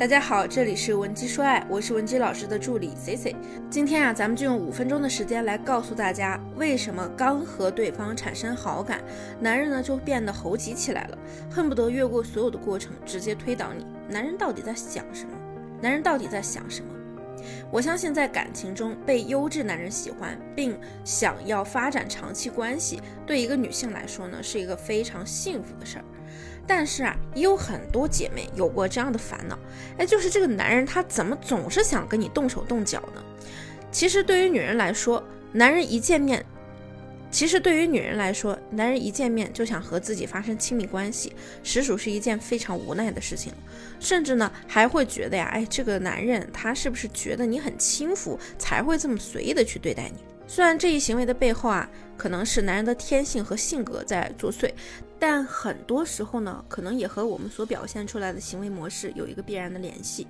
大家好，这里是文姬说爱，我是文姬老师的助理 C C。今天啊，咱们就用五分钟的时间来告诉大家，为什么刚和对方产生好感，男人呢就变得猴急起来了，恨不得越过所有的过程直接推倒你。男人到底在想什么？男人到底在想什么？我相信，在感情中被优质男人喜欢，并想要发展长期关系，对一个女性来说呢，是一个非常幸福的事儿。但是啊，也有很多姐妹有过这样的烦恼，哎，就是这个男人他怎么总是想跟你动手动脚呢？其实对于女人来说，男人一见面，其实对于女人来说，男人一见面就想和自己发生亲密关系，实属是一件非常无奈的事情。甚至呢，还会觉得呀，哎，这个男人他是不是觉得你很轻浮，才会这么随意的去对待你？虽然这一行为的背后啊，可能是男人的天性和性格在作祟。但很多时候呢，可能也和我们所表现出来的行为模式有一个必然的联系。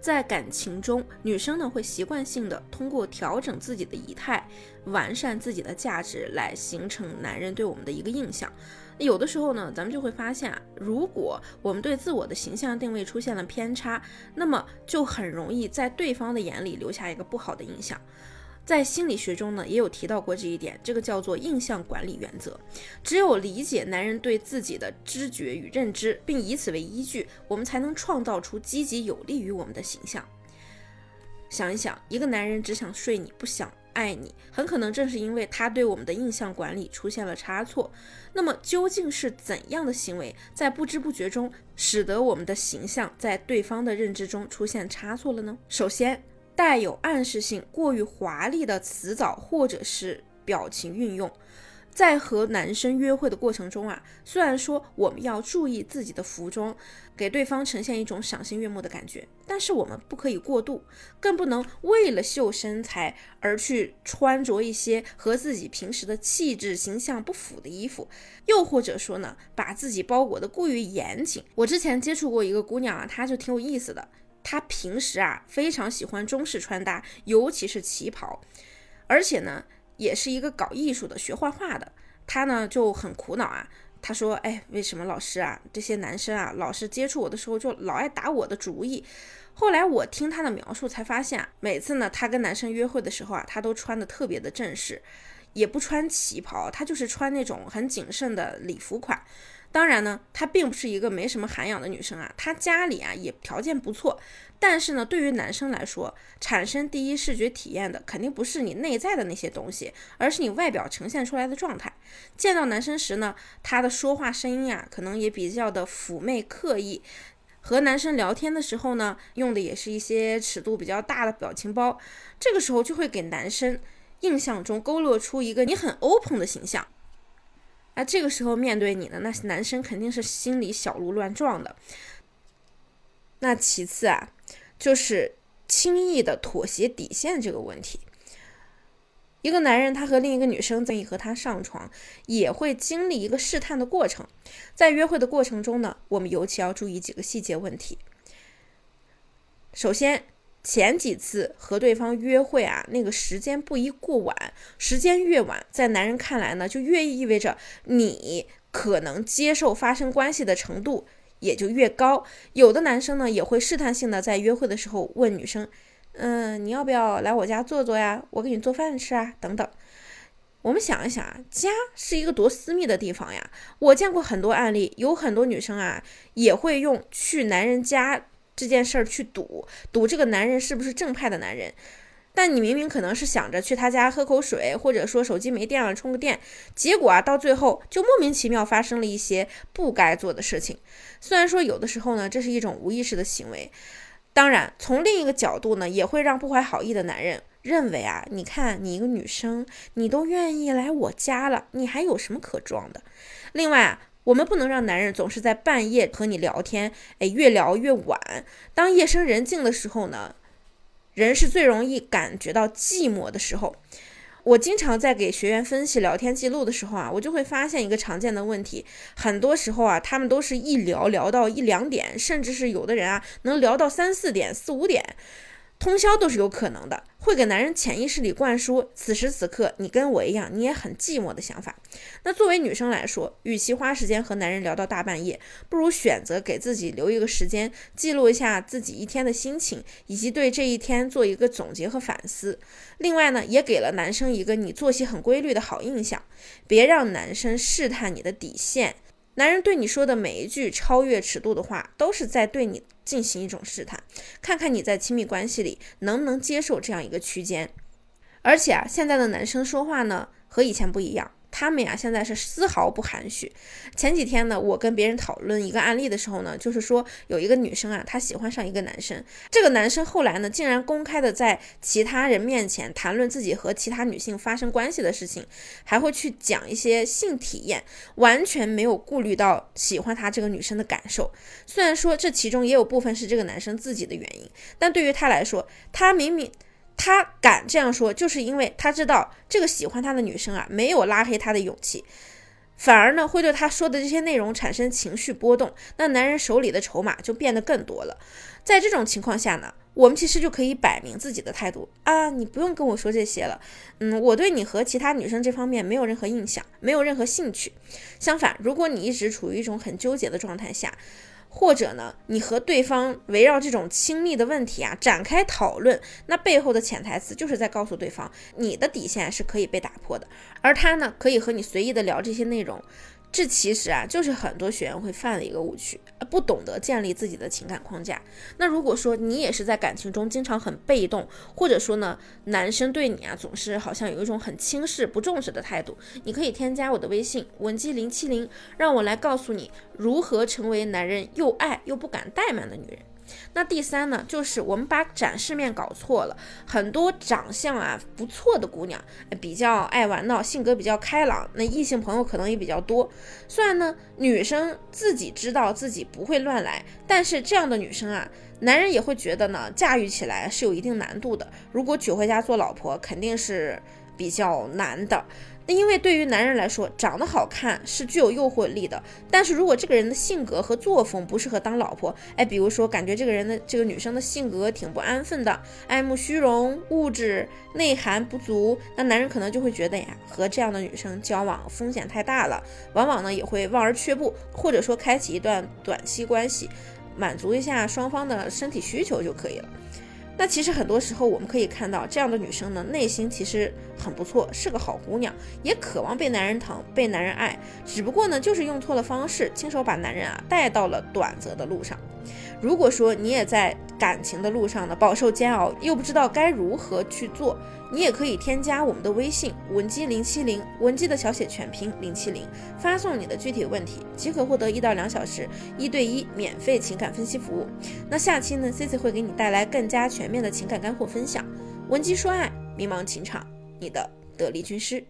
在感情中，女生呢会习惯性的通过调整自己的仪态，完善自己的价值，来形成男人对我们的一个印象。有的时候呢，咱们就会发现啊，如果我们对自我的形象定位出现了偏差，那么就很容易在对方的眼里留下一个不好的印象。在心理学中呢，也有提到过这一点，这个叫做印象管理原则。只有理解男人对自己的知觉与认知，并以此为依据，我们才能创造出积极有利于我们的形象。想一想，一个男人只想睡你，不想爱你，很可能正是因为他对我们的印象管理出现了差错。那么，究竟是怎样的行为，在不知不觉中使得我们的形象在对方的认知中出现差错了呢？首先，带有暗示性、过于华丽的词藻或者是表情运用，在和男生约会的过程中啊，虽然说我们要注意自己的服装，给对方呈现一种赏心悦目的感觉，但是我们不可以过度，更不能为了秀身材而去穿着一些和自己平时的气质形象不符的衣服，又或者说呢，把自己包裹的过于严谨。我之前接触过一个姑娘啊，她就挺有意思的。她平时啊非常喜欢中式穿搭，尤其是旗袍，而且呢也是一个搞艺术的，学画画的。她呢就很苦恼啊，她说：“哎，为什么老师啊这些男生啊老是接触我的时候就老爱打我的主意？”后来我听她的描述才发现，每次呢她跟男生约会的时候啊，她都穿的特别的正式，也不穿旗袍，她就是穿那种很谨慎的礼服款。当然呢，她并不是一个没什么涵养的女生啊，她家里啊也条件不错。但是呢，对于男生来说，产生第一视觉体验的肯定不是你内在的那些东西，而是你外表呈现出来的状态。见到男生时呢，他的说话声音啊，可能也比较的妩媚刻意。和男生聊天的时候呢，用的也是一些尺度比较大的表情包。这个时候就会给男生印象中勾勒出一个你很 open 的形象。那这个时候面对你的那男生肯定是心里小鹿乱撞的。那其次啊，就是轻易的妥协底线这个问题。一个男人他和另一个女生愿意和他上床，也会经历一个试探的过程。在约会的过程中呢，我们尤其要注意几个细节问题。首先。前几次和对方约会啊，那个时间不宜过晚，时间越晚，在男人看来呢，就越意味着你可能接受发生关系的程度也就越高。有的男生呢，也会试探性的在约会的时候问女生，嗯，你要不要来我家坐坐呀？我给你做饭吃啊，等等。我们想一想啊，家是一个多私密的地方呀。我见过很多案例，有很多女生啊，也会用去男人家。这件事儿去赌赌这个男人是不是正派的男人，但你明明可能是想着去他家喝口水，或者说手机没电了充个电，结果啊到最后就莫名其妙发生了一些不该做的事情。虽然说有的时候呢这是一种无意识的行为，当然从另一个角度呢也会让不怀好意的男人认为啊，你看你一个女生你都愿意来我家了，你还有什么可装的？另外啊。我们不能让男人总是在半夜和你聊天，哎，越聊越晚。当夜深人静的时候呢，人是最容易感觉到寂寞的时候。我经常在给学员分析聊天记录的时候啊，我就会发现一个常见的问题，很多时候啊，他们都是一聊聊到一两点，甚至是有的人啊，能聊到三四点、四五点。通宵都是有可能的，会给男人潜意识里灌输此时此刻你跟我一样，你也很寂寞的想法。那作为女生来说，与其花时间和男人聊到大半夜，不如选择给自己留一个时间，记录一下自己一天的心情，以及对这一天做一个总结和反思。另外呢，也给了男生一个你作息很规律的好印象，别让男生试探你的底线。男人对你说的每一句超越尺度的话，都是在对你进行一种试探，看看你在亲密关系里能不能接受这样一个区间。而且啊，现在的男生说话呢，和以前不一样。他们呀，现在是丝毫不含蓄。前几天呢，我跟别人讨论一个案例的时候呢，就是说有一个女生啊，她喜欢上一个男生，这个男生后来呢，竟然公开的在其他人面前谈论自己和其他女性发生关系的事情，还会去讲一些性体验，完全没有顾虑到喜欢他这个女生的感受。虽然说这其中也有部分是这个男生自己的原因，但对于他来说，他明明。他敢这样说，就是因为他知道这个喜欢他的女生啊，没有拉黑他的勇气，反而呢会对他说的这些内容产生情绪波动。那男人手里的筹码就变得更多了。在这种情况下呢，我们其实就可以摆明自己的态度啊，你不用跟我说这些了。嗯，我对你和其他女生这方面没有任何印象，没有任何兴趣。相反，如果你一直处于一种很纠结的状态下。或者呢，你和对方围绕这种亲密的问题啊展开讨论，那背后的潜台词就是在告诉对方，你的底线是可以被打破的，而他呢，可以和你随意的聊这些内容。这其实啊，就是很多学员会犯的一个误区，不懂得建立自己的情感框架。那如果说你也是在感情中经常很被动，或者说呢，男生对你啊总是好像有一种很轻视、不重视的态度，你可以添加我的微信文姬零七零，让我来告诉你如何成为男人又爱又不敢怠慢的女人。那第三呢，就是我们把展示面搞错了。很多长相啊不错的姑娘，比较爱玩闹，性格比较开朗，那异性朋友可能也比较多。虽然呢，女生自己知道自己不会乱来，但是这样的女生啊，男人也会觉得呢，驾驭起来是有一定难度的。如果娶回家做老婆，肯定是比较难的。那因为对于男人来说，长得好看是具有诱惑力的。但是如果这个人的性格和作风不适合当老婆，哎，比如说感觉这个人的这个女生的性格挺不安分的，爱慕虚荣、物质、内涵不足，那男人可能就会觉得呀，和这样的女生交往风险太大了，往往呢也会望而却步，或者说开启一段短期关系，满足一下双方的身体需求就可以了。那其实很多时候我们可以看到，这样的女生呢，内心其实很不错，是个好姑娘，也渴望被男人疼，被男人爱，只不过呢，就是用错了方式，亲手把男人啊带到了短则的路上。如果说你也在感情的路上呢饱受煎熬，又不知道该如何去做，你也可以添加我们的微信文姬零七零，文姬的小写全拼零七零，发送你的具体问题，即可获得一到两小时一对一免费情感分析服务。那下期呢，Cici 会给你带来更加全面的情感干货分享，文姬说爱，迷茫情场，你的得力军师。